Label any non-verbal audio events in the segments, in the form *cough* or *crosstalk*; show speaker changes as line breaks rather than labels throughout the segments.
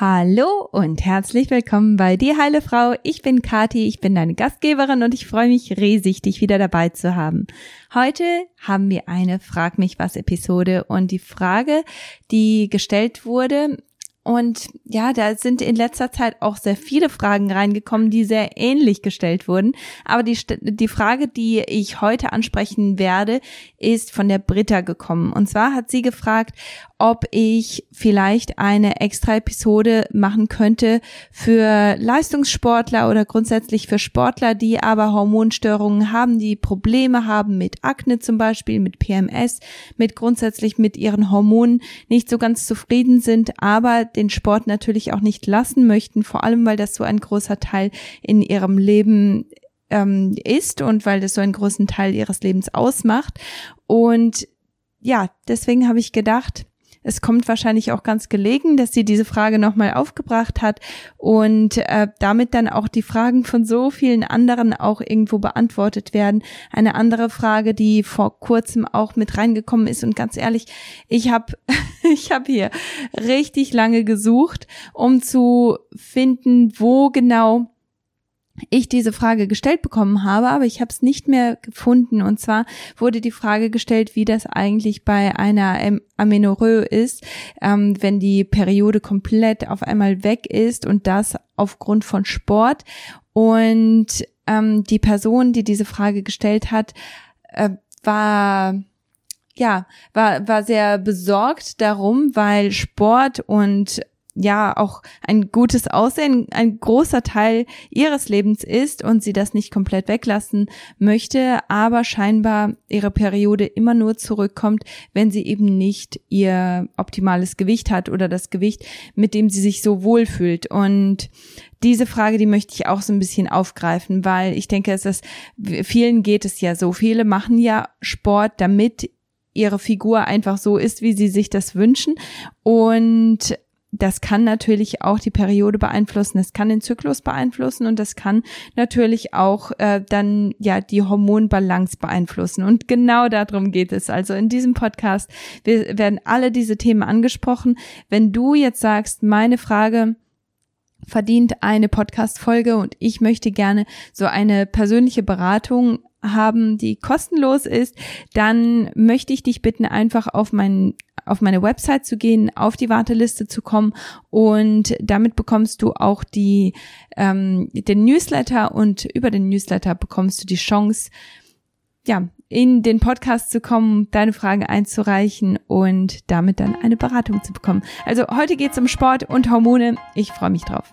Hallo und herzlich willkommen bei Die Heile Frau. Ich bin Kati, ich bin deine Gastgeberin und ich freue mich riesig, dich wieder dabei zu haben. Heute haben wir eine Frag mich was Episode und die Frage, die gestellt wurde, und ja, da sind in letzter Zeit auch sehr viele Fragen reingekommen, die sehr ähnlich gestellt wurden. Aber die, die Frage, die ich heute ansprechen werde, ist von der Britta gekommen. Und zwar hat sie gefragt, ob ich vielleicht eine extra Episode machen könnte für Leistungssportler oder grundsätzlich für Sportler, die aber Hormonstörungen haben, die Probleme haben mit Akne zum Beispiel, mit PMS, mit grundsätzlich mit ihren Hormonen nicht so ganz zufrieden sind, aber den Sport natürlich auch nicht lassen möchten, vor allem weil das so ein großer Teil in ihrem Leben ähm, ist und weil das so einen großen Teil ihres Lebens ausmacht. Und ja, deswegen habe ich gedacht, es kommt wahrscheinlich auch ganz gelegen, dass sie diese Frage nochmal aufgebracht hat und äh, damit dann auch die Fragen von so vielen anderen auch irgendwo beantwortet werden. Eine andere Frage, die vor kurzem auch mit reingekommen ist und ganz ehrlich, ich habe *laughs* ich habe hier richtig lange gesucht, um zu finden, wo genau ich diese Frage gestellt bekommen habe, aber ich habe es nicht mehr gefunden. Und zwar wurde die Frage gestellt, wie das eigentlich bei einer Amenorrhoe ist, ähm, wenn die Periode komplett auf einmal weg ist und das aufgrund von Sport. Und ähm, die Person, die diese Frage gestellt hat, äh, war ja, war, war sehr besorgt darum, weil Sport und ja auch ein gutes Aussehen ein großer Teil ihres Lebens ist und sie das nicht komplett weglassen möchte, aber scheinbar ihre Periode immer nur zurückkommt, wenn sie eben nicht ihr optimales Gewicht hat oder das Gewicht, mit dem sie sich so wohlfühlt. Und diese Frage, die möchte ich auch so ein bisschen aufgreifen, weil ich denke, es ist, vielen geht es ja so. Viele machen ja Sport, damit ihre Figur einfach so ist, wie sie sich das wünschen. Und das kann natürlich auch die Periode beeinflussen, das kann den Zyklus beeinflussen und das kann natürlich auch äh, dann ja die Hormonbalance beeinflussen. Und genau darum geht es. Also in diesem Podcast wir werden alle diese Themen angesprochen. Wenn du jetzt sagst, meine Frage verdient eine Podcast-Folge und ich möchte gerne so eine persönliche Beratung haben, die kostenlos ist, dann möchte ich dich bitten, einfach auf meinen auf meine Website zu gehen, auf die Warteliste zu kommen und damit bekommst du auch die ähm, den Newsletter und über den Newsletter bekommst du die Chance, ja, in den Podcast zu kommen, deine Fragen einzureichen und damit dann eine Beratung zu bekommen. Also heute geht's um Sport und Hormone. Ich freue mich drauf.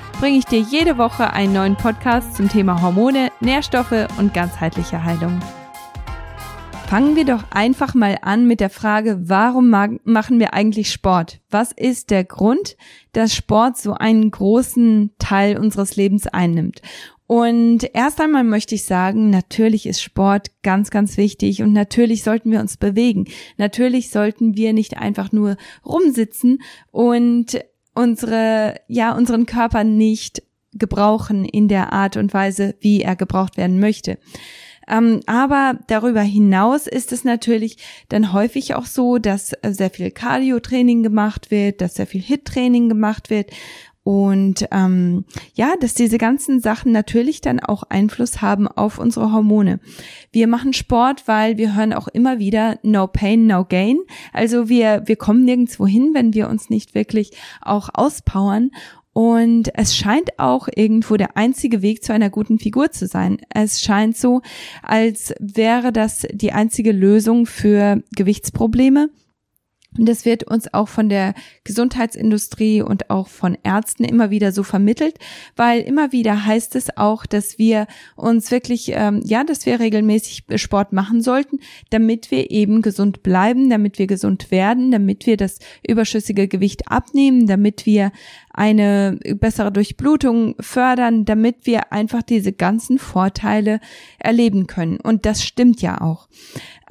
bringe ich dir jede Woche einen neuen Podcast zum Thema Hormone, Nährstoffe und ganzheitliche Heilung. Fangen wir doch einfach mal an mit der Frage, warum machen wir eigentlich Sport? Was ist der Grund, dass Sport so einen großen Teil unseres Lebens einnimmt? Und erst einmal möchte ich sagen, natürlich ist Sport ganz, ganz wichtig und natürlich sollten wir uns bewegen. Natürlich sollten wir nicht einfach nur rumsitzen und unsere, ja, unseren Körper nicht gebrauchen in der Art und Weise, wie er gebraucht werden möchte. Ähm, aber darüber hinaus ist es natürlich dann häufig auch so, dass sehr viel Cardio-Training gemacht wird, dass sehr viel Hit-Training gemacht wird und ähm, ja, dass diese ganzen Sachen natürlich dann auch Einfluss haben auf unsere Hormone. Wir machen Sport, weil wir hören auch immer wieder No Pain, No Gain. Also wir, wir kommen nirgendwo hin, wenn wir uns nicht wirklich auch auspowern. Und es scheint auch irgendwo der einzige Weg zu einer guten Figur zu sein. Es scheint so, als wäre das die einzige Lösung für Gewichtsprobleme Und das wird uns auch von der Gesundheitsindustrie und auch von Ärzten immer wieder so vermittelt, weil immer wieder heißt es auch, dass wir uns wirklich, ähm, ja, dass wir regelmäßig Sport machen sollten, damit wir eben gesund bleiben, damit wir gesund werden, damit wir das überschüssige Gewicht abnehmen, damit wir eine bessere Durchblutung fördern, damit wir einfach diese ganzen Vorteile erleben können. Und das stimmt ja auch.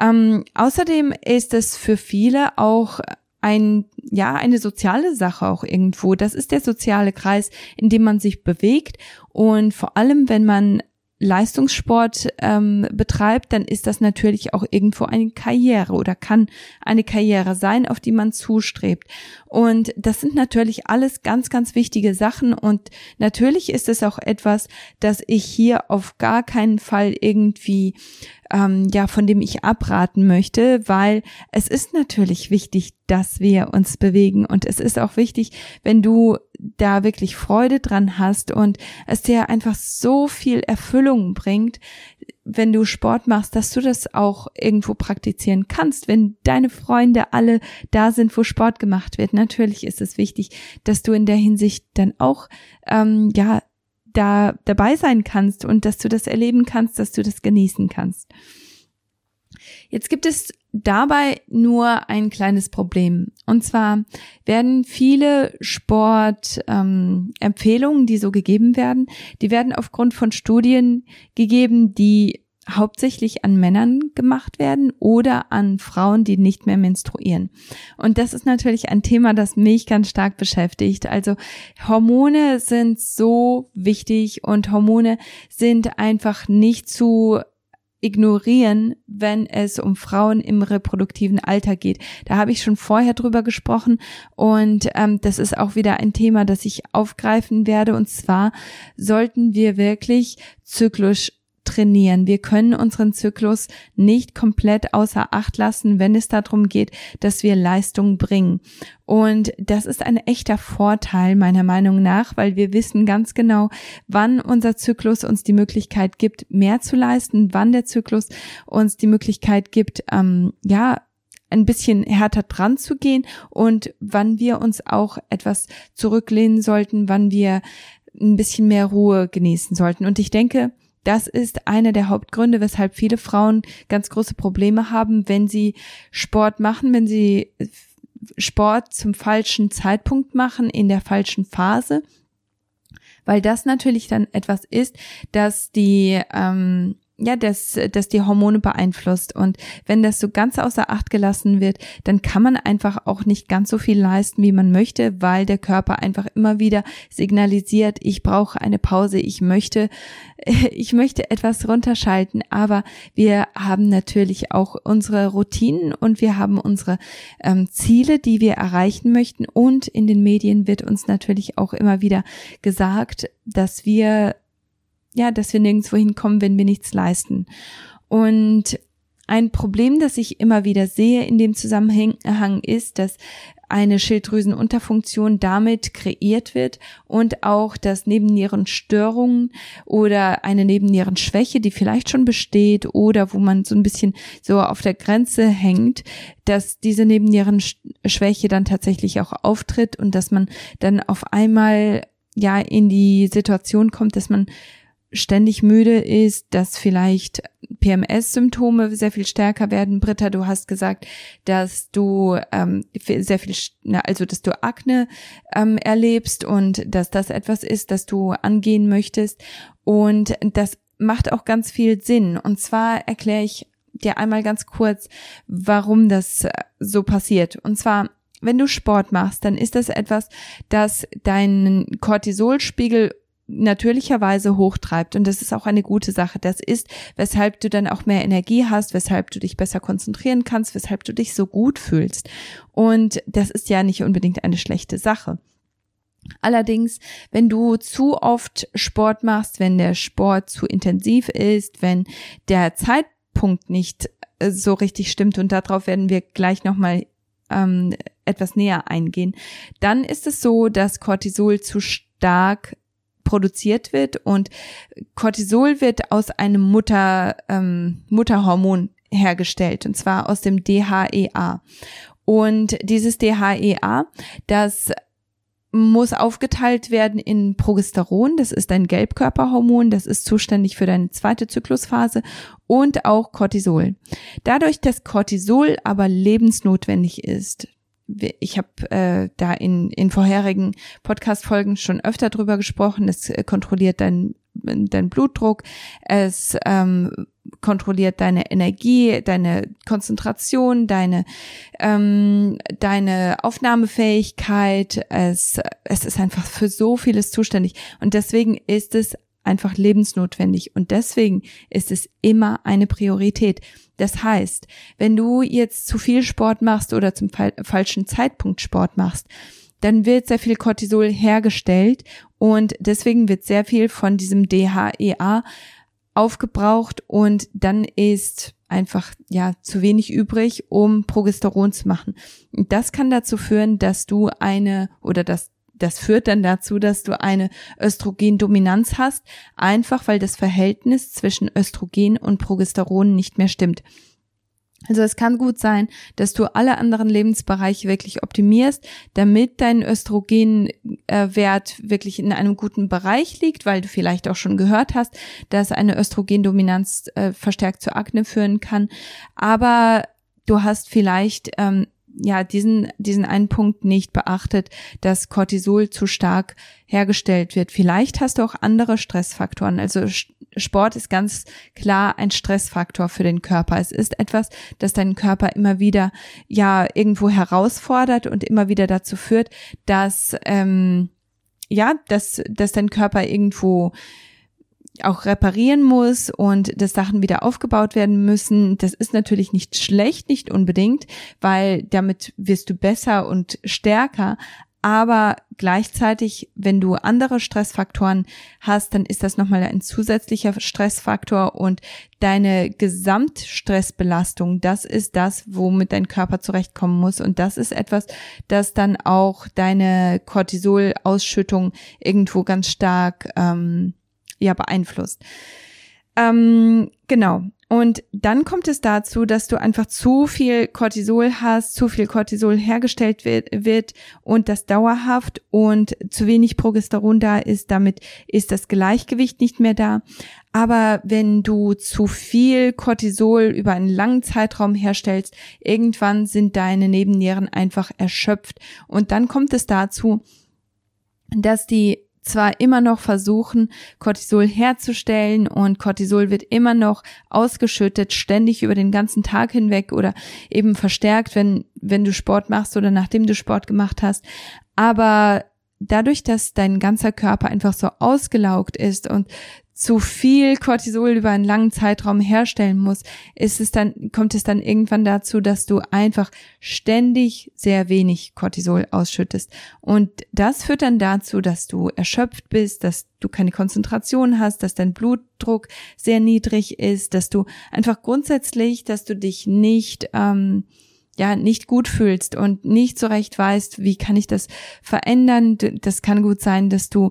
Ähm, außerdem ist es für viele auch ein, ja, eine soziale Sache auch irgendwo. Das ist der soziale Kreis, in dem man sich bewegt. Und vor allem, wenn man Leistungssport ähm, betreibt, dann ist das natürlich auch irgendwo eine Karriere oder kann eine Karriere sein, auf die man zustrebt. Und das sind natürlich alles ganz, ganz wichtige Sachen. Und natürlich ist es auch etwas, dass ich hier auf gar keinen Fall irgendwie ähm, ja, von dem ich abraten möchte, weil es ist natürlich wichtig, dass wir uns bewegen und es ist auch wichtig, wenn du da wirklich Freude dran hast und es dir einfach so viel Erfüllung bringt, wenn du Sport machst, dass du das auch irgendwo praktizieren kannst, wenn deine Freunde alle da sind, wo Sport gemacht wird. Natürlich ist es wichtig, dass du in der Hinsicht dann auch ähm, ja da dabei sein kannst und dass du das erleben kannst, dass du das genießen kannst. Jetzt gibt es dabei nur ein kleines Problem. Und zwar werden viele Sportempfehlungen, ähm, die so gegeben werden, die werden aufgrund von Studien gegeben, die hauptsächlich an Männern gemacht werden oder an Frauen, die nicht mehr menstruieren. Und das ist natürlich ein Thema, das mich ganz stark beschäftigt. Also Hormone sind so wichtig und Hormone sind einfach nicht zu ignorieren, wenn es um Frauen im reproduktiven Alter geht. Da habe ich schon vorher drüber gesprochen und ähm, das ist auch wieder ein Thema, das ich aufgreifen werde. Und zwar sollten wir wirklich zyklisch trainieren. Wir können unseren Zyklus nicht komplett außer Acht lassen, wenn es darum geht, dass wir Leistung bringen. Und das ist ein echter Vorteil meiner Meinung nach, weil wir wissen ganz genau, wann unser Zyklus uns die Möglichkeit gibt, mehr zu leisten, wann der Zyklus uns die Möglichkeit gibt, ähm, ja, ein bisschen härter dran zu gehen und wann wir uns auch etwas zurücklehnen sollten, wann wir ein bisschen mehr Ruhe genießen sollten. Und ich denke, das ist einer der Hauptgründe, weshalb viele Frauen ganz große Probleme haben, wenn sie Sport machen, wenn sie Sport zum falschen Zeitpunkt machen, in der falschen Phase, weil das natürlich dann etwas ist, dass die ähm, ja, dass, dass die Hormone beeinflusst. Und wenn das so ganz außer Acht gelassen wird, dann kann man einfach auch nicht ganz so viel leisten, wie man möchte, weil der Körper einfach immer wieder signalisiert, ich brauche eine Pause, ich möchte, *laughs* ich möchte etwas runterschalten. Aber wir haben natürlich auch unsere Routinen und wir haben unsere ähm, Ziele, die wir erreichen möchten. Und in den Medien wird uns natürlich auch immer wieder gesagt, dass wir ja, dass wir nirgendwo hinkommen, wenn wir nichts leisten. Und ein Problem, das ich immer wieder sehe in dem Zusammenhang ist, dass eine Schilddrüsenunterfunktion damit kreiert wird und auch, dass Nebennierenstörungen oder eine Nebennierenschwäche, die vielleicht schon besteht oder wo man so ein bisschen so auf der Grenze hängt, dass diese Nebennierenschwäche dann tatsächlich auch auftritt und dass man dann auf einmal ja in die Situation kommt, dass man ständig müde ist, dass vielleicht PMS-Symptome sehr viel stärker werden. Britta, du hast gesagt, dass du ähm, sehr viel, also dass du Akne ähm, erlebst und dass das etwas ist, das du angehen möchtest. Und das macht auch ganz viel Sinn. Und zwar erkläre ich dir einmal ganz kurz, warum das äh, so passiert. Und zwar wenn du Sport machst, dann ist das etwas, das deinen Cortisolspiegel natürlicherweise hochtreibt. Und das ist auch eine gute Sache. Das ist, weshalb du dann auch mehr Energie hast, weshalb du dich besser konzentrieren kannst, weshalb du dich so gut fühlst. Und das ist ja nicht unbedingt eine schlechte Sache. Allerdings, wenn du zu oft Sport machst, wenn der Sport zu intensiv ist, wenn der Zeitpunkt nicht äh, so richtig stimmt und darauf werden wir gleich nochmal ähm, etwas näher eingehen, dann ist es so, dass Cortisol zu stark produziert wird und Cortisol wird aus einem Mutter, ähm, Mutterhormon hergestellt und zwar aus dem DHEA. Und dieses DHEA, das muss aufgeteilt werden in Progesteron, das ist ein Gelbkörperhormon, das ist zuständig für deine zweite Zyklusphase und auch Cortisol. Dadurch, dass Cortisol aber lebensnotwendig ist, ich habe äh, da in, in vorherigen Podcast-Folgen schon öfter drüber gesprochen, es äh, kontrolliert dein, dein Blutdruck, es ähm, kontrolliert deine Energie, deine Konzentration, deine ähm, deine Aufnahmefähigkeit. Es es ist einfach für so vieles zuständig. Und deswegen ist es einfach lebensnotwendig und deswegen ist es immer eine Priorität. Das heißt, wenn du jetzt zu viel Sport machst oder zum falschen Zeitpunkt Sport machst, dann wird sehr viel Cortisol hergestellt und deswegen wird sehr viel von diesem DHEA aufgebraucht und dann ist einfach ja zu wenig übrig, um Progesteron zu machen. Das kann dazu führen, dass du eine oder das das führt dann dazu, dass du eine Östrogendominanz hast, einfach weil das Verhältnis zwischen Östrogen und Progesteron nicht mehr stimmt. Also es kann gut sein, dass du alle anderen Lebensbereiche wirklich optimierst, damit dein Östrogenwert wirklich in einem guten Bereich liegt, weil du vielleicht auch schon gehört hast, dass eine Östrogendominanz äh, verstärkt zu Akne führen kann. Aber du hast vielleicht ähm, ja diesen diesen einen Punkt nicht beachtet, dass Cortisol zu stark hergestellt wird. Vielleicht hast du auch andere Stressfaktoren. Also Sport ist ganz klar ein Stressfaktor für den Körper. Es ist etwas, das deinen Körper immer wieder ja irgendwo herausfordert und immer wieder dazu führt, dass ähm, ja, dass dass dein Körper irgendwo auch reparieren muss und dass Sachen wieder aufgebaut werden müssen. Das ist natürlich nicht schlecht, nicht unbedingt, weil damit wirst du besser und stärker. Aber gleichzeitig, wenn du andere Stressfaktoren hast, dann ist das nochmal ein zusätzlicher Stressfaktor und deine Gesamtstressbelastung, das ist das, womit dein Körper zurechtkommen muss. Und das ist etwas, das dann auch deine Cortisolausschüttung irgendwo ganz stark ähm, ja beeinflusst. Ähm, genau. Und dann kommt es dazu, dass du einfach zu viel Cortisol hast, zu viel Cortisol hergestellt wird, wird und das dauerhaft und zu wenig Progesteron da ist. Damit ist das Gleichgewicht nicht mehr da. Aber wenn du zu viel Cortisol über einen langen Zeitraum herstellst, irgendwann sind deine Nebennieren einfach erschöpft. Und dann kommt es dazu, dass die zwar immer noch versuchen, Cortisol herzustellen und Cortisol wird immer noch ausgeschüttet, ständig über den ganzen Tag hinweg oder eben verstärkt, wenn, wenn du Sport machst oder nachdem du Sport gemacht hast. Aber dadurch, dass dein ganzer Körper einfach so ausgelaugt ist und zu viel Cortisol über einen langen Zeitraum herstellen muss, ist es dann, kommt es dann irgendwann dazu, dass du einfach ständig sehr wenig Cortisol ausschüttest. Und das führt dann dazu, dass du erschöpft bist, dass du keine Konzentration hast, dass dein Blutdruck sehr niedrig ist, dass du einfach grundsätzlich, dass du dich nicht, ähm, ja nicht gut fühlst und nicht so recht weißt, wie kann ich das verändern. Das kann gut sein, dass du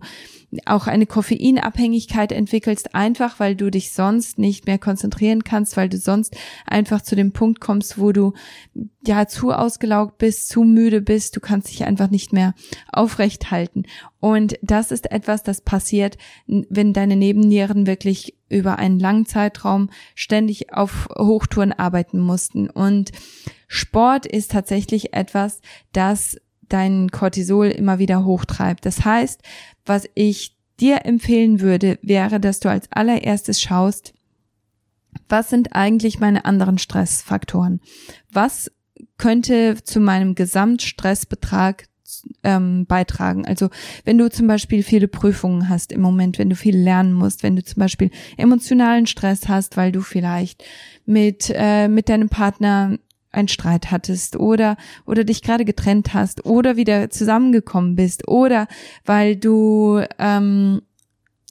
auch eine Koffeinabhängigkeit entwickelst, einfach weil du dich sonst nicht mehr konzentrieren kannst, weil du sonst einfach zu dem Punkt kommst, wo du ja zu ausgelaugt bist, zu müde bist, du kannst dich einfach nicht mehr aufrecht halten. Und das ist etwas, das passiert, wenn deine Nebennieren wirklich über einen langen Zeitraum ständig auf Hochtouren arbeiten mussten. Und Sport ist tatsächlich etwas, das dein Cortisol immer wieder hochtreibt. Das heißt, was ich dir empfehlen würde, wäre, dass du als allererstes schaust, was sind eigentlich meine anderen Stressfaktoren? Was könnte zu meinem Gesamtstressbetrag ähm, beitragen. Also wenn du zum Beispiel viele Prüfungen hast im Moment, wenn du viel lernen musst, wenn du zum Beispiel emotionalen Stress hast, weil du vielleicht mit äh, mit deinem Partner einen Streit hattest oder oder dich gerade getrennt hast oder wieder zusammengekommen bist oder weil du ähm,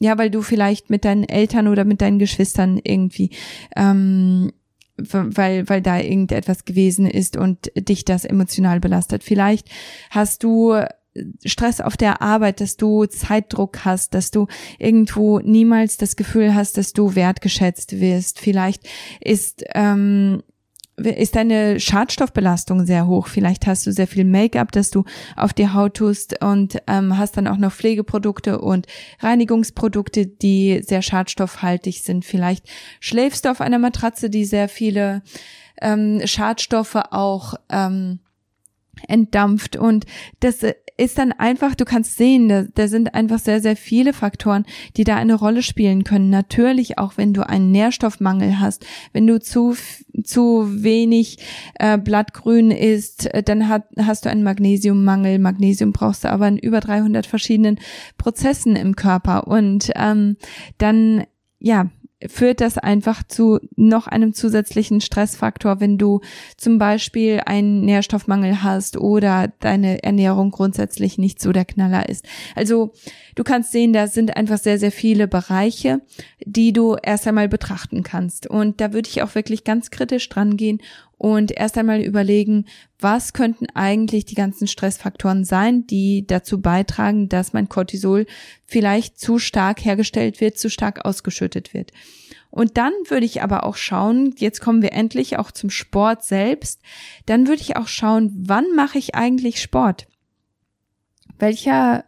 ja, weil du vielleicht mit deinen Eltern oder mit deinen Geschwistern irgendwie ähm, weil, weil da irgendetwas gewesen ist und dich das emotional belastet. Vielleicht hast du Stress auf der Arbeit, dass du Zeitdruck hast, dass du irgendwo niemals das Gefühl hast, dass du wertgeschätzt wirst. Vielleicht ist ähm, ist deine Schadstoffbelastung sehr hoch. Vielleicht hast du sehr viel Make-up, das du auf die Haut tust und ähm, hast dann auch noch Pflegeprodukte und Reinigungsprodukte, die sehr schadstoffhaltig sind. Vielleicht schläfst du auf einer Matratze, die sehr viele ähm, Schadstoffe auch ähm, entdampft und das ist dann einfach, du kannst sehen, da, da sind einfach sehr, sehr viele Faktoren, die da eine Rolle spielen können. Natürlich auch, wenn du einen Nährstoffmangel hast, wenn du zu, zu wenig äh, Blattgrün isst, äh, dann hat, hast du einen Magnesiummangel. Magnesium brauchst du aber in über 300 verschiedenen Prozessen im Körper und ähm, dann ja, führt das einfach zu noch einem zusätzlichen Stressfaktor, wenn du zum Beispiel einen Nährstoffmangel hast oder deine Ernährung grundsätzlich nicht so der Knaller ist. Also du kannst sehen, da sind einfach sehr, sehr viele Bereiche, die du erst einmal betrachten kannst. Und da würde ich auch wirklich ganz kritisch dran gehen und erst einmal überlegen, was könnten eigentlich die ganzen Stressfaktoren sein, die dazu beitragen, dass mein Cortisol vielleicht zu stark hergestellt wird, zu stark ausgeschüttet wird. Und dann würde ich aber auch schauen, jetzt kommen wir endlich auch zum Sport selbst, dann würde ich auch schauen, wann mache ich eigentlich Sport? Welcher,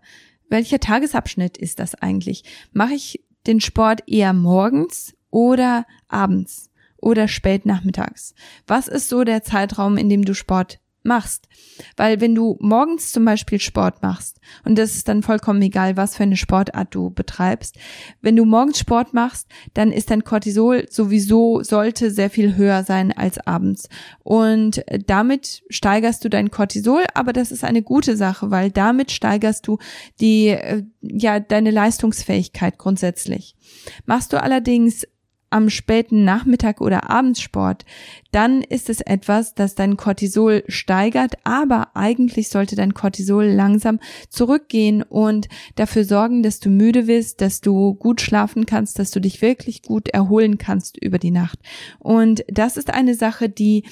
welcher Tagesabschnitt ist das eigentlich? Mache ich den Sport eher morgens oder abends? Oder spät nachmittags? Was ist so der Zeitraum, in dem du Sport machst. Weil wenn du morgens zum Beispiel Sport machst, und das ist dann vollkommen egal, was für eine Sportart du betreibst, wenn du morgens Sport machst, dann ist dein Cortisol sowieso, sollte sehr viel höher sein als abends. Und damit steigerst du dein Cortisol, aber das ist eine gute Sache, weil damit steigerst du die, äh, ja, deine Leistungsfähigkeit grundsätzlich. Machst du allerdings am späten Nachmittag oder Abendsport, dann ist es etwas, das dein Cortisol steigert, aber eigentlich sollte dein Cortisol langsam zurückgehen und dafür sorgen, dass du müde wirst, dass du gut schlafen kannst, dass du dich wirklich gut erholen kannst über die Nacht. Und das ist eine Sache, die,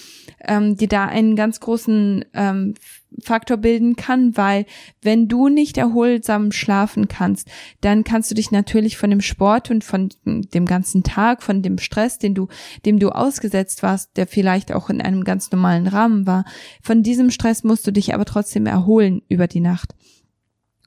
ähm, die da einen ganz großen ähm, Faktor bilden kann, weil wenn du nicht erholsam schlafen kannst, dann kannst du dich natürlich von dem Sport und von dem ganzen Tag, von dem Stress, den du, dem du ausgesetzt warst, der vielleicht auch in einem ganz normalen Rahmen war, von diesem Stress musst du dich aber trotzdem erholen über die Nacht.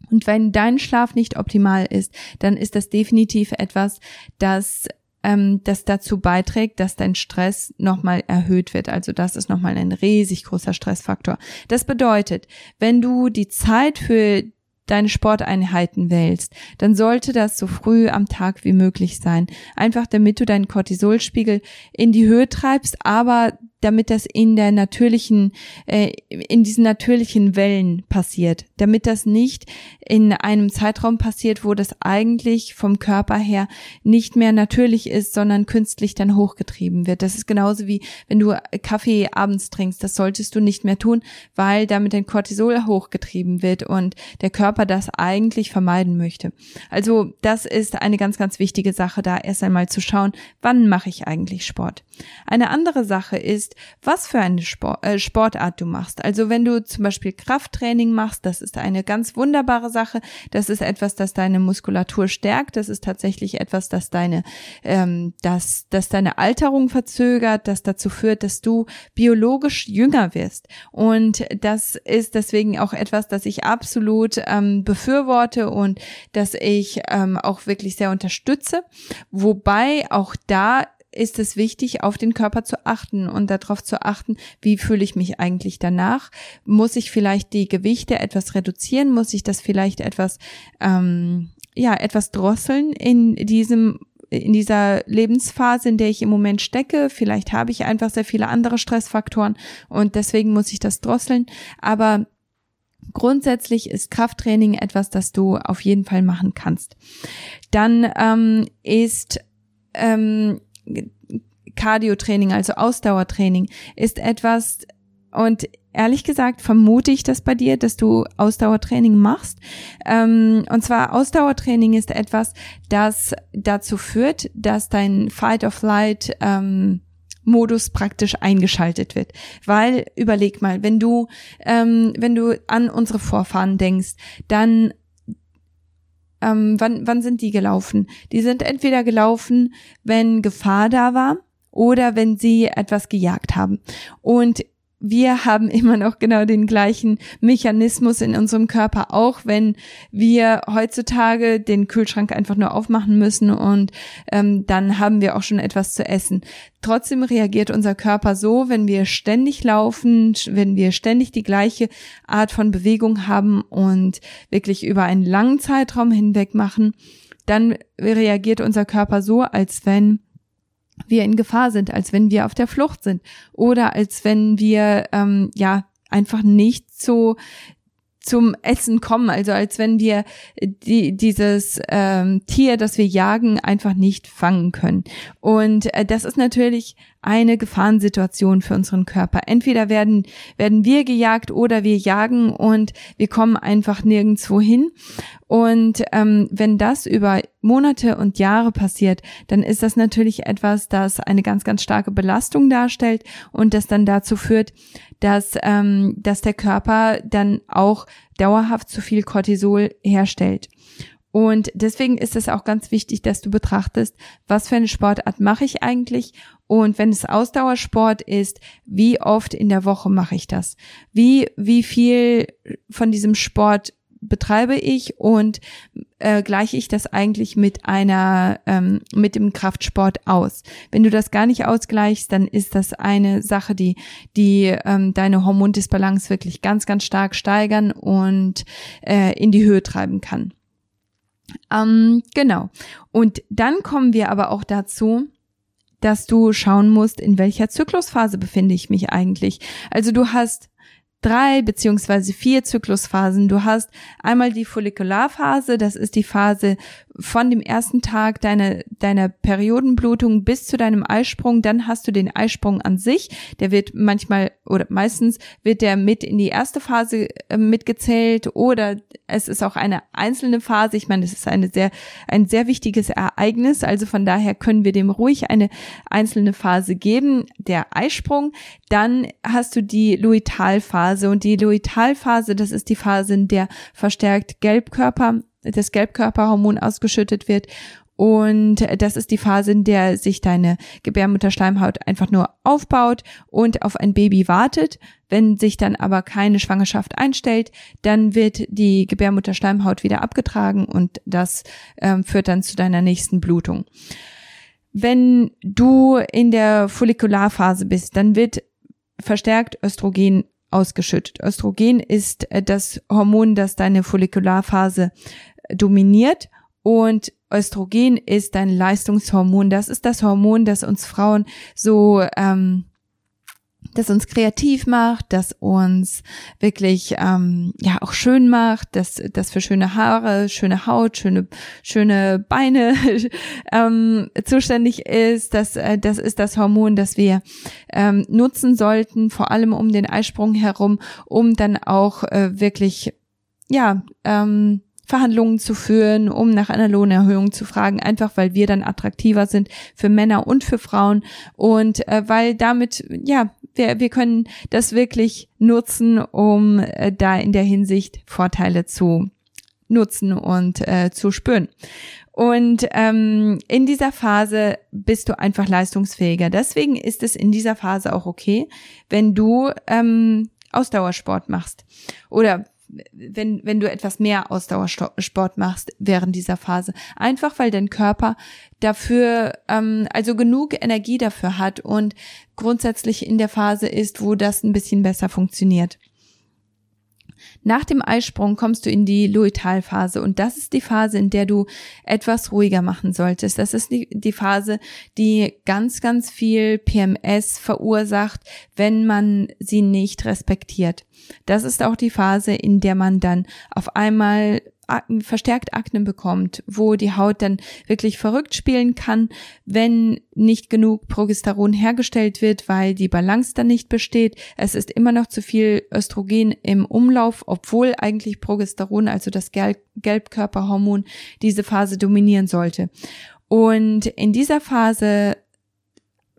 Und wenn dein Schlaf nicht optimal ist, dann ist das definitiv etwas, das ähm, das dazu beiträgt, dass dein Stress nochmal erhöht wird. Also das ist nochmal ein riesig großer Stressfaktor. Das bedeutet, wenn du die Zeit für deine Sporteinheiten wählst, dann sollte das so früh am Tag wie möglich sein. Einfach damit du deinen Cortisolspiegel in die Höhe treibst, aber damit das in der natürlichen, äh, in diesen natürlichen Wellen passiert, damit das nicht in einem Zeitraum passiert, wo das eigentlich vom Körper her nicht mehr natürlich ist, sondern künstlich dann hochgetrieben wird. Das ist genauso wie wenn du Kaffee abends trinkst, das solltest du nicht mehr tun, weil damit dein Cortisol hochgetrieben wird und der Körper das eigentlich vermeiden möchte. Also das ist eine ganz, ganz wichtige Sache, da erst einmal zu schauen, wann mache ich eigentlich Sport. Eine andere Sache ist, ist, was für eine Sport, äh, Sportart du machst. Also wenn du zum Beispiel Krafttraining machst, das ist eine ganz wunderbare Sache. Das ist etwas, das deine Muskulatur stärkt. Das ist tatsächlich etwas, das deine, ähm, das, das deine Alterung verzögert, das dazu führt, dass du biologisch jünger wirst. Und das ist deswegen auch etwas, das ich absolut ähm, befürworte und das ich ähm, auch wirklich sehr unterstütze. Wobei auch da ist es wichtig, auf den Körper zu achten und darauf zu achten, wie fühle ich mich eigentlich danach? Muss ich vielleicht die Gewichte etwas reduzieren? Muss ich das vielleicht etwas, ähm, ja, etwas drosseln in diesem in dieser Lebensphase, in der ich im Moment stecke. Vielleicht habe ich einfach sehr viele andere Stressfaktoren und deswegen muss ich das drosseln. Aber grundsätzlich ist Krafttraining etwas, das du auf jeden Fall machen kannst. Dann ähm, ist ähm, Cardio-Training, also Ausdauertraining, ist etwas, und ehrlich gesagt vermute ich das bei dir, dass du Ausdauertraining machst. Ähm, und zwar Ausdauertraining ist etwas, das dazu führt, dass dein Fight of Light ähm, Modus praktisch eingeschaltet wird. Weil, überleg mal, wenn du, ähm, wenn du an unsere Vorfahren denkst, dann ähm, wann, wann sind die gelaufen? Die sind entweder gelaufen, wenn Gefahr da war oder wenn sie etwas gejagt haben. Und wir haben immer noch genau den gleichen Mechanismus in unserem Körper, auch wenn wir heutzutage den Kühlschrank einfach nur aufmachen müssen und ähm, dann haben wir auch schon etwas zu essen. Trotzdem reagiert unser Körper so, wenn wir ständig laufen, wenn wir ständig die gleiche Art von Bewegung haben und wirklich über einen langen Zeitraum hinweg machen, dann reagiert unser Körper so, als wenn wir in Gefahr sind, als wenn wir auf der Flucht sind oder als wenn wir ähm, ja einfach nicht so zum Essen kommen, also als wenn wir die, dieses ähm, Tier, das wir jagen, einfach nicht fangen können. Und äh, das ist natürlich eine Gefahrensituation für unseren Körper. Entweder werden, werden wir gejagt oder wir jagen und wir kommen einfach nirgendwo hin. Und ähm, wenn das über Monate und Jahre passiert, dann ist das natürlich etwas, das eine ganz, ganz starke Belastung darstellt und das dann dazu führt, dass, ähm, dass der Körper dann auch dauerhaft zu viel Cortisol herstellt. Und deswegen ist es auch ganz wichtig, dass du betrachtest, was für eine Sportart mache ich eigentlich und wenn es Ausdauersport ist, wie oft in der Woche mache ich das? Wie, wie viel von diesem Sport betreibe ich und äh, gleiche ich das eigentlich mit einer ähm, mit dem Kraftsport aus. Wenn du das gar nicht ausgleichst, dann ist das eine Sache, die die ähm, deine Hormondisbalance wirklich ganz ganz stark steigern und äh, in die Höhe treiben kann. Ähm, genau. Und dann kommen wir aber auch dazu, dass du schauen musst, in welcher Zyklusphase befinde ich mich eigentlich. Also du hast drei beziehungsweise vier Zyklusphasen. Du hast einmal die Follikularphase, das ist die Phase von dem ersten Tag deiner, deiner Periodenblutung bis zu deinem Eisprung. Dann hast du den Eisprung an sich. Der wird manchmal oder meistens wird der mit in die erste Phase äh, mitgezählt oder es ist auch eine einzelne Phase. Ich meine, es ist eine sehr, ein sehr wichtiges Ereignis. Also von daher können wir dem ruhig eine einzelne Phase geben. Der Eisprung. Dann hast du die Luitalphase und die Luitalphase, das ist die Phase, in der verstärkt Gelbkörper das Gelbkörperhormon ausgeschüttet wird. Und das ist die Phase, in der sich deine Gebärmutterschleimhaut einfach nur aufbaut und auf ein Baby wartet. Wenn sich dann aber keine Schwangerschaft einstellt, dann wird die Gebärmutterschleimhaut wieder abgetragen und das ähm, führt dann zu deiner nächsten Blutung. Wenn du in der Follikularphase bist, dann wird verstärkt Östrogen ausgeschüttet. Östrogen ist äh, das Hormon, das deine Follikularphase dominiert und Östrogen ist ein Leistungshormon. Das ist das Hormon, das uns Frauen so, ähm, das uns kreativ macht, das uns wirklich ähm, ja auch schön macht, das das für schöne Haare, schöne Haut, schöne schöne Beine *laughs* ähm, zuständig ist. Das äh, das ist das Hormon, das wir ähm, nutzen sollten, vor allem um den Eisprung herum, um dann auch äh, wirklich ja ähm, Verhandlungen zu führen, um nach einer Lohnerhöhung zu fragen, einfach weil wir dann attraktiver sind für Männer und für Frauen und äh, weil damit, ja, wir, wir können das wirklich nutzen, um äh, da in der Hinsicht Vorteile zu nutzen und äh, zu spüren. Und ähm, in dieser Phase bist du einfach leistungsfähiger. Deswegen ist es in dieser Phase auch okay, wenn du ähm, Ausdauersport machst oder wenn, wenn du etwas mehr Ausdauersport machst während dieser Phase. Einfach weil dein Körper dafür, ähm, also genug Energie dafür hat und grundsätzlich in der Phase ist, wo das ein bisschen besser funktioniert. Nach dem Eisprung kommst du in die Luitalphase und das ist die Phase, in der du etwas ruhiger machen solltest. Das ist die, die Phase, die ganz, ganz viel PMS verursacht, wenn man sie nicht respektiert. Das ist auch die Phase, in der man dann auf einmal verstärkt Akne bekommt, wo die Haut dann wirklich verrückt spielen kann, wenn nicht genug Progesteron hergestellt wird, weil die Balance dann nicht besteht. Es ist immer noch zu viel Östrogen im Umlauf, obwohl eigentlich Progesteron, also das Gelbkörperhormon, diese Phase dominieren sollte. Und in dieser Phase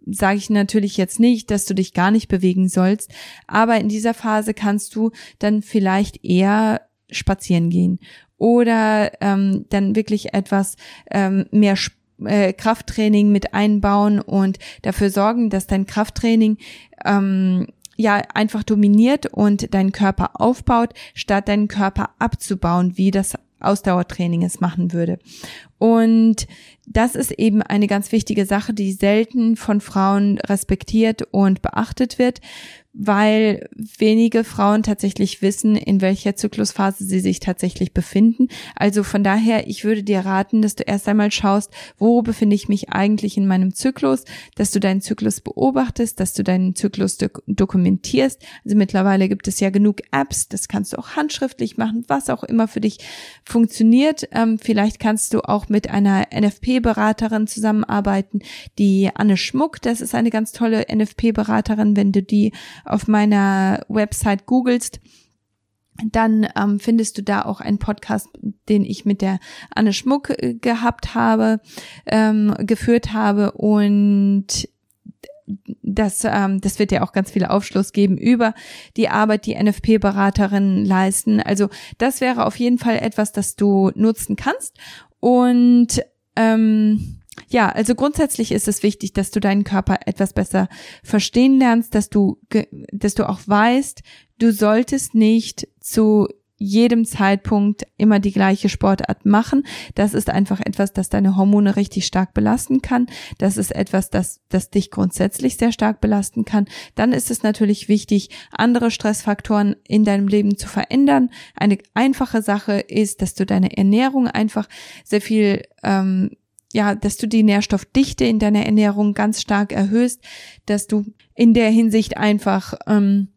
sage ich natürlich jetzt nicht, dass du dich gar nicht bewegen sollst, aber in dieser Phase kannst du dann vielleicht eher spazieren gehen oder ähm, dann wirklich etwas ähm, mehr äh, Krafttraining mit einbauen und dafür sorgen, dass dein Krafttraining ähm, ja einfach dominiert und deinen Körper aufbaut, statt deinen Körper abzubauen, wie das Ausdauertraining es machen würde. Und das ist eben eine ganz wichtige Sache, die selten von Frauen respektiert und beachtet wird, weil wenige Frauen tatsächlich wissen, in welcher Zyklusphase sie sich tatsächlich befinden. Also von daher, ich würde dir raten, dass du erst einmal schaust, wo befinde ich mich eigentlich in meinem Zyklus, dass du deinen Zyklus beobachtest, dass du deinen Zyklus dok dokumentierst. Also mittlerweile gibt es ja genug Apps, das kannst du auch handschriftlich machen, was auch immer für dich funktioniert. Ähm, vielleicht kannst du auch mit einer NFP-Beraterin zusammenarbeiten, die Anne Schmuck, das ist eine ganz tolle NFP-Beraterin, wenn du die auf meiner Website googelst, dann ähm, findest du da auch einen Podcast, den ich mit der Anne Schmuck äh, gehabt habe, ähm, geführt habe und das, ähm, das wird ja auch ganz viel Aufschluss geben über die Arbeit, die NFP-Beraterinnen leisten. Also das wäre auf jeden Fall etwas, das du nutzen kannst. Und ähm, ja, also grundsätzlich ist es wichtig, dass du deinen Körper etwas besser verstehen lernst, dass du, dass du auch weißt, du solltest nicht zu jedem Zeitpunkt immer die gleiche Sportart machen. Das ist einfach etwas, das deine Hormone richtig stark belasten kann. Das ist etwas, das, das dich grundsätzlich sehr stark belasten kann. Dann ist es natürlich wichtig, andere Stressfaktoren in deinem Leben zu verändern. Eine einfache Sache ist, dass du deine Ernährung einfach sehr viel ähm, ja, dass du die Nährstoffdichte in deiner Ernährung ganz stark erhöhst, dass du in der Hinsicht einfach ähm,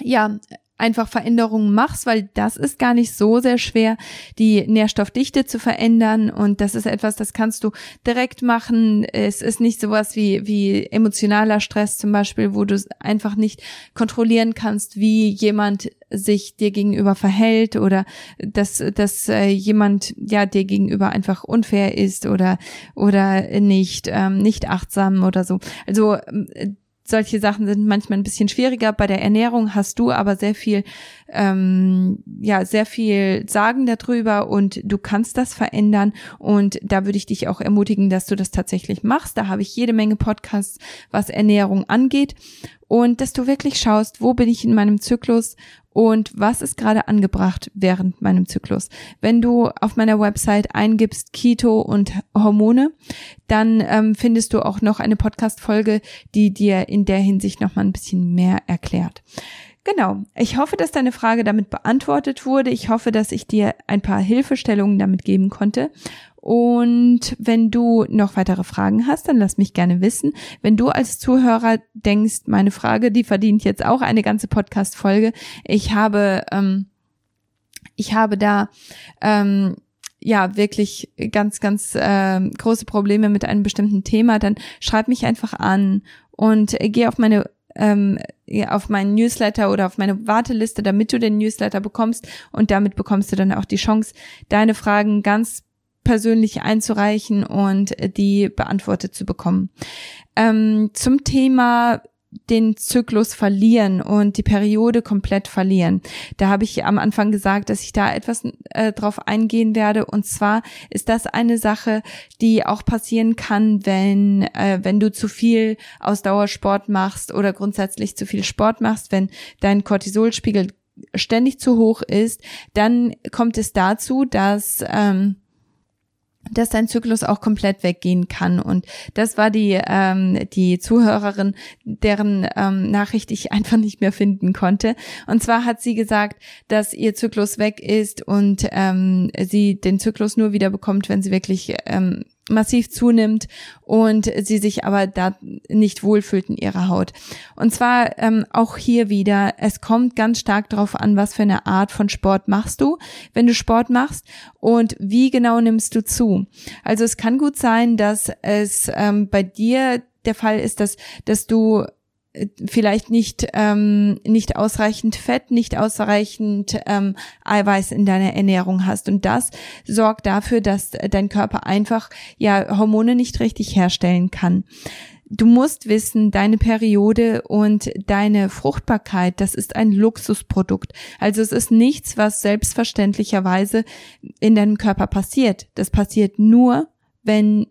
ja einfach Veränderungen machst, weil das ist gar nicht so sehr schwer, die Nährstoffdichte zu verändern und das ist etwas, das kannst du direkt machen. Es ist nicht sowas wie, wie emotionaler Stress zum Beispiel, wo du einfach nicht kontrollieren kannst, wie jemand sich dir gegenüber verhält oder dass, dass äh, jemand ja dir gegenüber einfach unfair ist oder oder nicht ähm, nicht achtsam oder so. Also ähm, solche Sachen sind manchmal ein bisschen schwieriger. Bei der Ernährung hast du aber sehr viel, ähm, ja, sehr viel Sagen darüber und du kannst das verändern. Und da würde ich dich auch ermutigen, dass du das tatsächlich machst. Da habe ich jede Menge Podcasts, was Ernährung angeht. Und dass du wirklich schaust, wo bin ich in meinem Zyklus und was ist gerade angebracht während meinem Zyklus. Wenn du auf meiner Website eingibst Keto und Hormone, dann ähm, findest du auch noch eine Podcast-Folge, die dir in der Hinsicht noch mal ein bisschen mehr erklärt. Genau. Ich hoffe, dass deine Frage damit beantwortet wurde. Ich hoffe, dass ich dir ein paar Hilfestellungen damit geben konnte. Und wenn du noch weitere Fragen hast, dann lass mich gerne wissen. Wenn du als Zuhörer denkst, meine Frage, die verdient jetzt auch eine ganze Podcast-Folge. Ich habe, ähm, ich habe da ähm, ja wirklich ganz, ganz äh, große Probleme mit einem bestimmten Thema, dann schreib mich einfach an und geh auf meine ähm, auf meinen Newsletter oder auf meine Warteliste, damit du den Newsletter bekommst und damit bekommst du dann auch die Chance, deine Fragen ganz persönlich einzureichen und die beantwortet zu bekommen. Ähm, zum Thema den Zyklus verlieren und die Periode komplett verlieren. Da habe ich am Anfang gesagt, dass ich da etwas äh, drauf eingehen werde. Und zwar ist das eine Sache, die auch passieren kann, wenn äh, wenn du zu viel Ausdauersport machst oder grundsätzlich zu viel Sport machst, wenn dein Cortisolspiegel ständig zu hoch ist, dann kommt es dazu, dass ähm, dass dein Zyklus auch komplett weggehen kann. Und das war die, ähm, die Zuhörerin, deren ähm, Nachricht ich *laughs* einfach nicht mehr finden konnte. Und zwar hat sie gesagt, dass ihr Zyklus weg ist und ähm, sie den Zyklus nur wieder bekommt, wenn sie wirklich ähm, massiv zunimmt und sie sich aber da nicht wohlfühlt in ihrer Haut. Und zwar ähm, auch hier wieder, es kommt ganz stark darauf an, was für eine Art von Sport machst du, wenn du Sport machst und wie genau nimmst du zu. Also es kann gut sein, dass es ähm, bei dir der Fall ist, dass, dass du vielleicht nicht ähm, nicht ausreichend Fett, nicht ausreichend ähm, Eiweiß in deiner Ernährung hast und das sorgt dafür, dass dein Körper einfach ja Hormone nicht richtig herstellen kann. Du musst wissen, deine Periode und deine Fruchtbarkeit, das ist ein Luxusprodukt. Also es ist nichts, was selbstverständlicherweise in deinem Körper passiert. Das passiert nur, wenn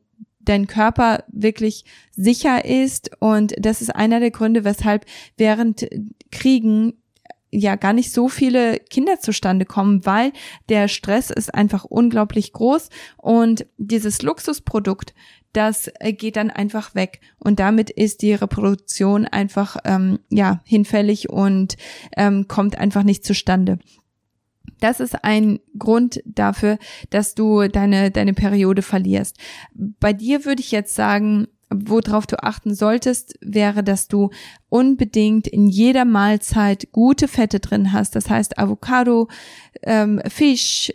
dein Körper wirklich sicher ist. Und das ist einer der Gründe, weshalb während Kriegen ja gar nicht so viele Kinder zustande kommen, weil der Stress ist einfach unglaublich groß und dieses Luxusprodukt, das geht dann einfach weg und damit ist die Reproduktion einfach ähm, ja hinfällig und ähm, kommt einfach nicht zustande. Das ist ein Grund dafür, dass du deine deine Periode verlierst. Bei dir würde ich jetzt sagen, worauf du achten solltest, wäre, dass du unbedingt in jeder Mahlzeit gute Fette drin hast. Das heißt Avocado, ähm, Fisch,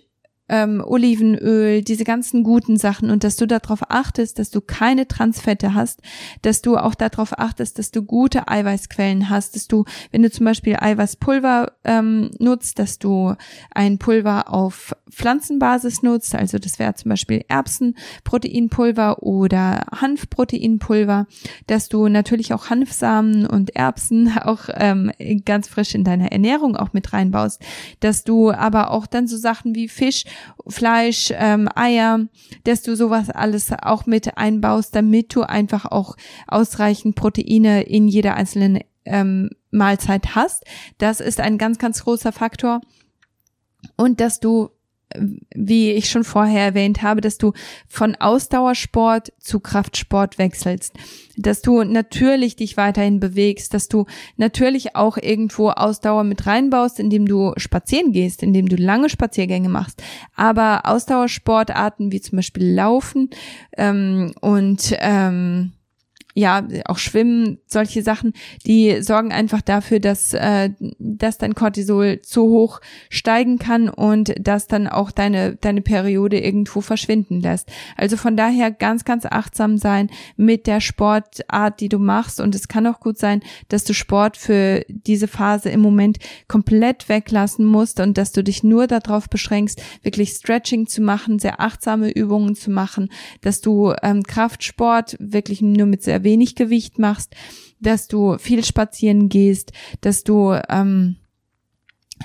ähm, Olivenöl, diese ganzen guten Sachen und dass du darauf achtest, dass du keine Transfette hast, dass du auch darauf achtest, dass du gute Eiweißquellen hast, dass du, wenn du zum Beispiel Eiweißpulver ähm, nutzt, dass du ein Pulver auf Pflanzenbasis nutzt, also das wäre zum Beispiel Erbsenproteinpulver oder Hanfproteinpulver, dass du natürlich auch Hanfsamen und Erbsen *laughs* auch ähm, ganz frisch in deiner Ernährung auch mit reinbaust, dass du aber auch dann so Sachen wie Fisch Fleisch, ähm, Eier, dass du sowas alles auch mit einbaust, damit du einfach auch ausreichend Proteine in jeder einzelnen ähm, Mahlzeit hast. Das ist ein ganz, ganz großer Faktor. Und dass du wie ich schon vorher erwähnt habe, dass du von Ausdauersport zu Kraftsport wechselst, dass du natürlich dich weiterhin bewegst, dass du natürlich auch irgendwo Ausdauer mit reinbaust, indem du spazieren gehst, indem du lange Spaziergänge machst. Aber Ausdauersportarten wie zum Beispiel Laufen ähm, und ähm, ja, auch Schwimmen, solche Sachen, die sorgen einfach dafür, dass, äh, dass dein Cortisol zu hoch steigen kann und dass dann auch deine, deine Periode irgendwo verschwinden lässt. Also von daher ganz, ganz achtsam sein mit der Sportart, die du machst. Und es kann auch gut sein, dass du Sport für diese Phase im Moment komplett weglassen musst und dass du dich nur darauf beschränkst, wirklich Stretching zu machen, sehr achtsame Übungen zu machen, dass du ähm, Kraftsport wirklich nur mit sehr wenig Gewicht machst, dass du viel spazieren gehst, dass du ähm,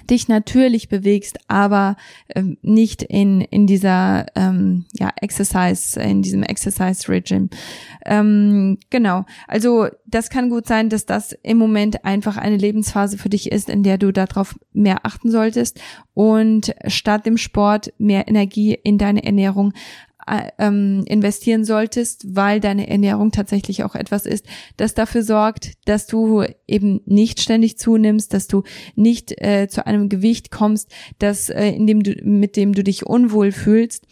dich natürlich bewegst, aber ähm, nicht in in dieser ähm, ja Exercise in diesem Exercise Regime. Ähm, genau. Also das kann gut sein, dass das im Moment einfach eine Lebensphase für dich ist, in der du darauf mehr achten solltest und statt dem Sport mehr Energie in deine Ernährung äh, ähm, investieren solltest, weil deine Ernährung tatsächlich auch etwas ist, das dafür sorgt, dass du eben nicht ständig zunimmst, dass du nicht äh, zu einem Gewicht kommst, das äh, in dem du mit dem du dich unwohl fühlst,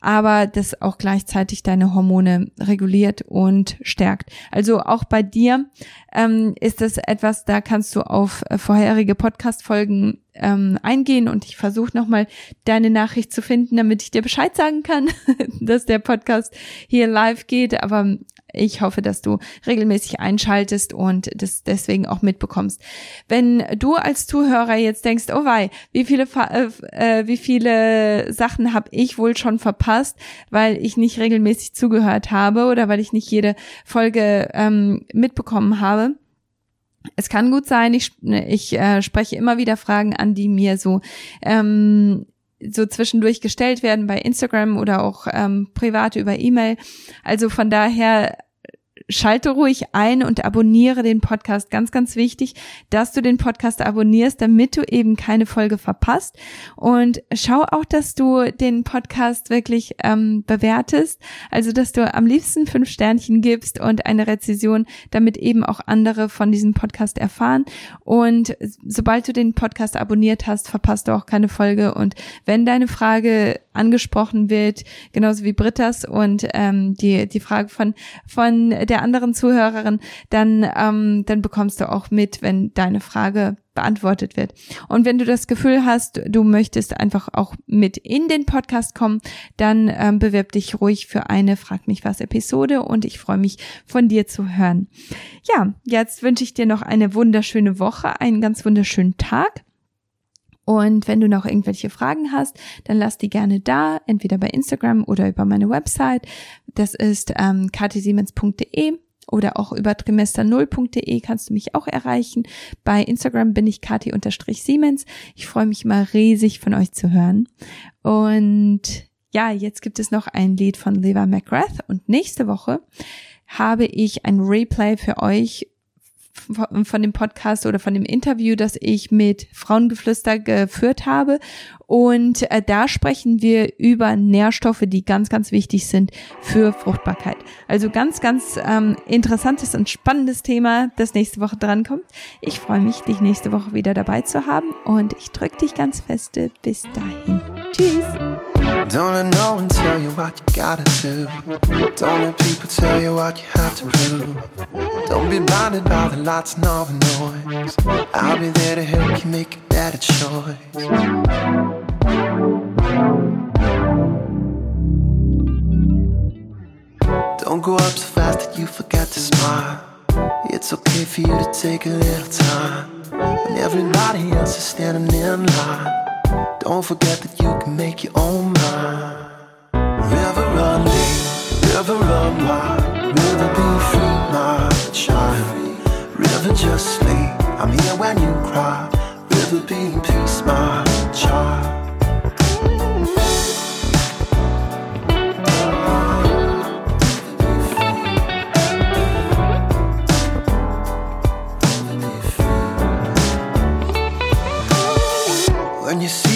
aber das auch gleichzeitig deine Hormone reguliert und stärkt. Also auch bei dir ähm, ist das etwas, da kannst du auf äh, vorherige Podcast-Folgen ähm, eingehen und ich versuche nochmal deine Nachricht zu finden, damit ich dir Bescheid sagen kann, *laughs* dass der Podcast hier live geht. Aber ich hoffe, dass du regelmäßig einschaltest und das deswegen auch mitbekommst. Wenn du als Zuhörer jetzt denkst, oh wei, wie viele äh, äh, wie viele Sachen habe ich wohl schon verpasst, weil ich nicht regelmäßig zugehört habe oder weil ich nicht jede Folge ähm, mitbekommen habe. Es kann gut sein, ich, ich äh, spreche immer wieder Fragen an, die mir so ähm, so zwischendurch gestellt werden bei Instagram oder auch ähm, private über E-Mail. Also von daher schalte ruhig ein und abonniere den Podcast. Ganz, ganz wichtig, dass du den Podcast abonnierst, damit du eben keine Folge verpasst. Und schau auch, dass du den Podcast wirklich ähm, bewertest. Also, dass du am liebsten fünf Sternchen gibst und eine Rezession, damit eben auch andere von diesem Podcast erfahren. Und sobald du den Podcast abonniert hast, verpasst du auch keine Folge. Und wenn deine Frage angesprochen wird, genauso wie Britta's und ähm, die, die Frage von, von der anderen Zuhörerin, dann, ähm, dann bekommst du auch mit, wenn deine Frage beantwortet wird. Und wenn du das Gefühl hast, du möchtest einfach auch mit in den Podcast kommen, dann ähm, bewirb dich ruhig für eine Frag mich was Episode und ich freue mich von dir zu hören. Ja, jetzt wünsche ich dir noch eine wunderschöne Woche, einen ganz wunderschönen Tag und wenn du noch irgendwelche Fragen hast, dann lass die gerne da, entweder bei Instagram oder über meine Website. Das ist ähm, ktsiemens.de oder auch über trimester0.de kannst du mich auch erreichen. Bei Instagram bin ich kati-siemens. Ich freue mich immer riesig von euch zu hören. Und
ja, jetzt gibt es noch ein Lied von Leva McGrath und nächste Woche habe ich ein Replay für euch von dem Podcast oder von dem Interview, das ich mit Frauengeflüster geführt habe. Und äh, da sprechen wir über Nährstoffe, die ganz, ganz wichtig sind für Fruchtbarkeit. Also ganz, ganz ähm, interessantes und spannendes Thema, das nächste Woche drankommt. Ich freue mich, dich nächste Woche wieder dabei zu haben und ich drücke dich ganz feste. Bis dahin. Tschüss. Don't let no one tell you what you gotta do. Don't let people tell you what you have to prove. Don't be blinded by the lights and all the noise. I'll be there to help you make a better choice. Don't go up so fast that you forget to smile. It's okay for you to take a little time. When everybody else is standing in line. Don't forget that you can make your own mind. River run deep, river run wide, river be free, my child. River just sleep, I'm here when you cry. River be in peace, my child.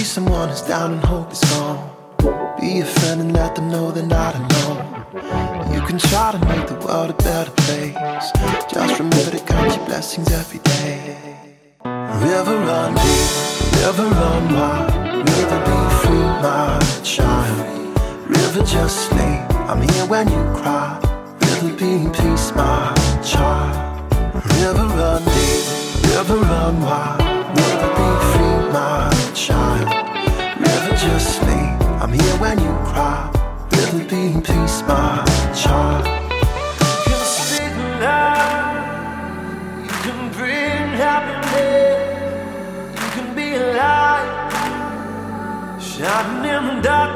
Someone who's down and hope is gone. Be a friend and let them know they're not alone. You can try to make the world a better place. Just remember to count your blessings every day. River run deep, river run wide. River be free, my child. River just sleep. I'm here when you cry. River be in peace, my child. River run deep, river run wide. Child just me. I'm here when you cry. Really be in peace, my child. You can speak love. You can bring happiness. You can be alive. Shining in the dark.